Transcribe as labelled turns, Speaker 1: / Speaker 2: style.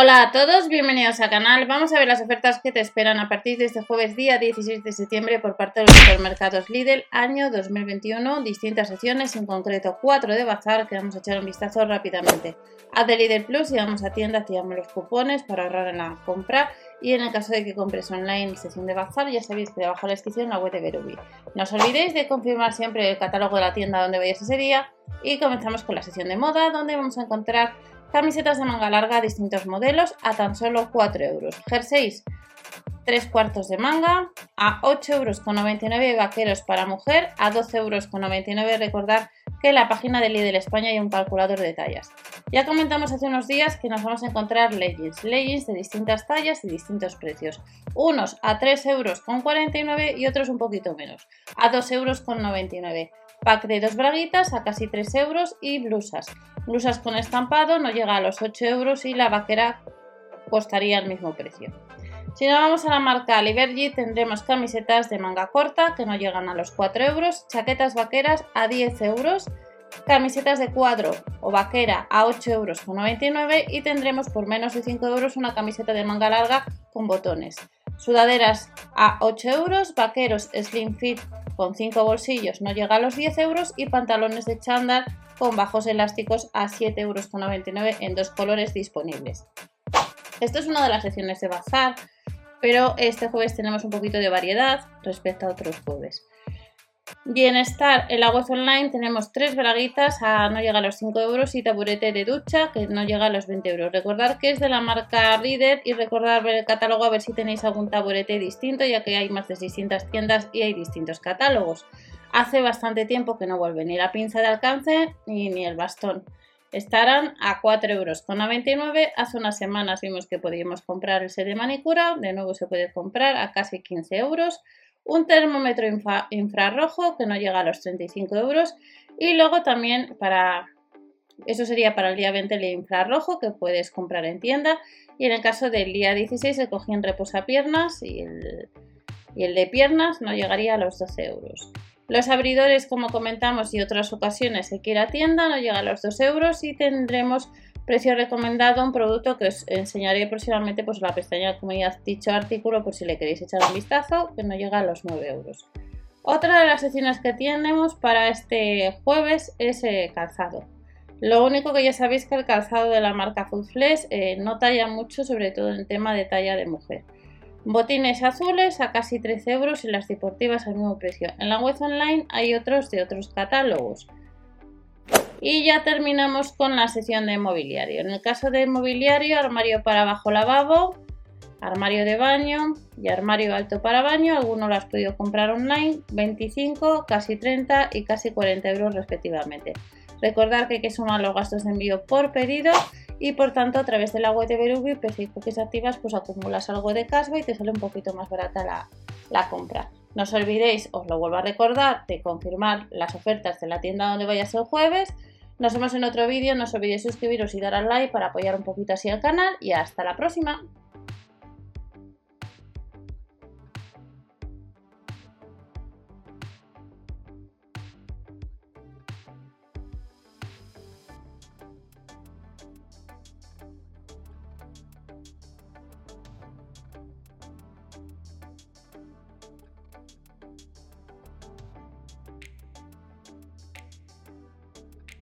Speaker 1: Hola a todos, bienvenidos al canal. Vamos a ver las ofertas que te esperan a partir de este jueves día 16 de septiembre por parte de los supermercados Lidl año 2021. Distintas secciones, en concreto 4 de bazar que vamos a echar un vistazo rápidamente. Haz de Lidl Plus y vamos a tienda, activamos los cupones para ahorrar en la compra y en el caso de que compres online sección de bazar ya sabéis que debajo de la descripción en la web de Verubi. No os olvidéis de confirmar siempre el catálogo de la tienda donde vayáis ese día y comenzamos con la sección de moda donde vamos a encontrar Camisetas de manga larga, distintos modelos, a tan solo 4 euros. Jerseys, 3 cuartos de manga, a 8,99 euros. Vaqueros para mujer, a 12,99 euros. Recordar que en la página de Lidl España hay un calculador de tallas. Ya comentamos hace unos días que nos vamos a encontrar leggings, leggings de distintas tallas y distintos precios. Unos a 3,49 euros y otros un poquito menos, a 2,99 euros. Pack de dos braguitas a casi 3 euros y blusas. Blusas con estampado no llega a los 8 euros y la vaquera costaría el mismo precio. Si nos vamos a la marca Liberty tendremos camisetas de manga corta que no llegan a los 4 euros, chaquetas vaqueras a 10 euros, camisetas de cuadro o vaquera a 8 euros con 99 y tendremos por menos de 5 euros una camiseta de manga larga con botones. Sudaderas a 8 euros, vaqueros slim fit con 5 bolsillos no llega a los 10 euros y pantalones de chándal con bajos elásticos a 7,99 euros en dos colores disponibles. Esto es una de las secciones de bazar, pero este jueves tenemos un poquito de variedad respecto a otros jueves. Bienestar, en la web online tenemos tres braguitas a no llega a los 5 euros y taburete de ducha que no llega a los 20 euros. Recordad que es de la marca Reader y recordad ver el catálogo a ver si tenéis algún taburete distinto ya que hay más de 600 tiendas y hay distintos catálogos. Hace bastante tiempo que no vuelve ni la pinza de alcance ni, el bastón. Estarán a 4,99 euros. Hace unas semanas vimos que podíamos comprar el set de manicura, de nuevo se puede comprar a casi 15 euros un termómetro infrarrojo que no llega a los 35 euros y luego también para, eso sería para el día 20 el infrarrojo que puedes comprar en tienda y en el caso del día 16 el cojín reposapiernas y el, y el de piernas no llegaría a los 12 euros. Los abridores, como comentamos y otras ocasiones, se quiera tienda, no llega a los 2 euros y tendremos Precio recomendado, un producto que os enseñaré próximamente pues la pestaña como ya dicho artículo por si le queréis echar un vistazo, que no llega a los 9 euros. Otra de las secciones que tenemos para este jueves es eh, calzado. Lo único que ya sabéis que el calzado de la marca Foodflex eh, no talla mucho, sobre todo en tema de talla de mujer. Botines azules a casi 13 euros y las deportivas al mismo precio. En la web online hay otros de otros catálogos. Y ya terminamos con la sección de mobiliario. En el caso de mobiliario, armario para bajo lavabo, armario de baño y armario alto para baño. Algunos lo has podido comprar online, 25, casi 30 y casi 40 euros respectivamente. Recordar que hay que sumar los gastos de envío por pedido y por tanto a través de la web de Berubi, PC Cookies activas, pues acumulas algo de casva y te sale un poquito más barata la, la compra. No os olvidéis, os lo vuelvo a recordar, de confirmar las ofertas de la tienda donde vayas el jueves. Nos vemos en otro vídeo, no os olvidéis suscribiros y dar al like para apoyar un poquito así al canal y hasta la próxima.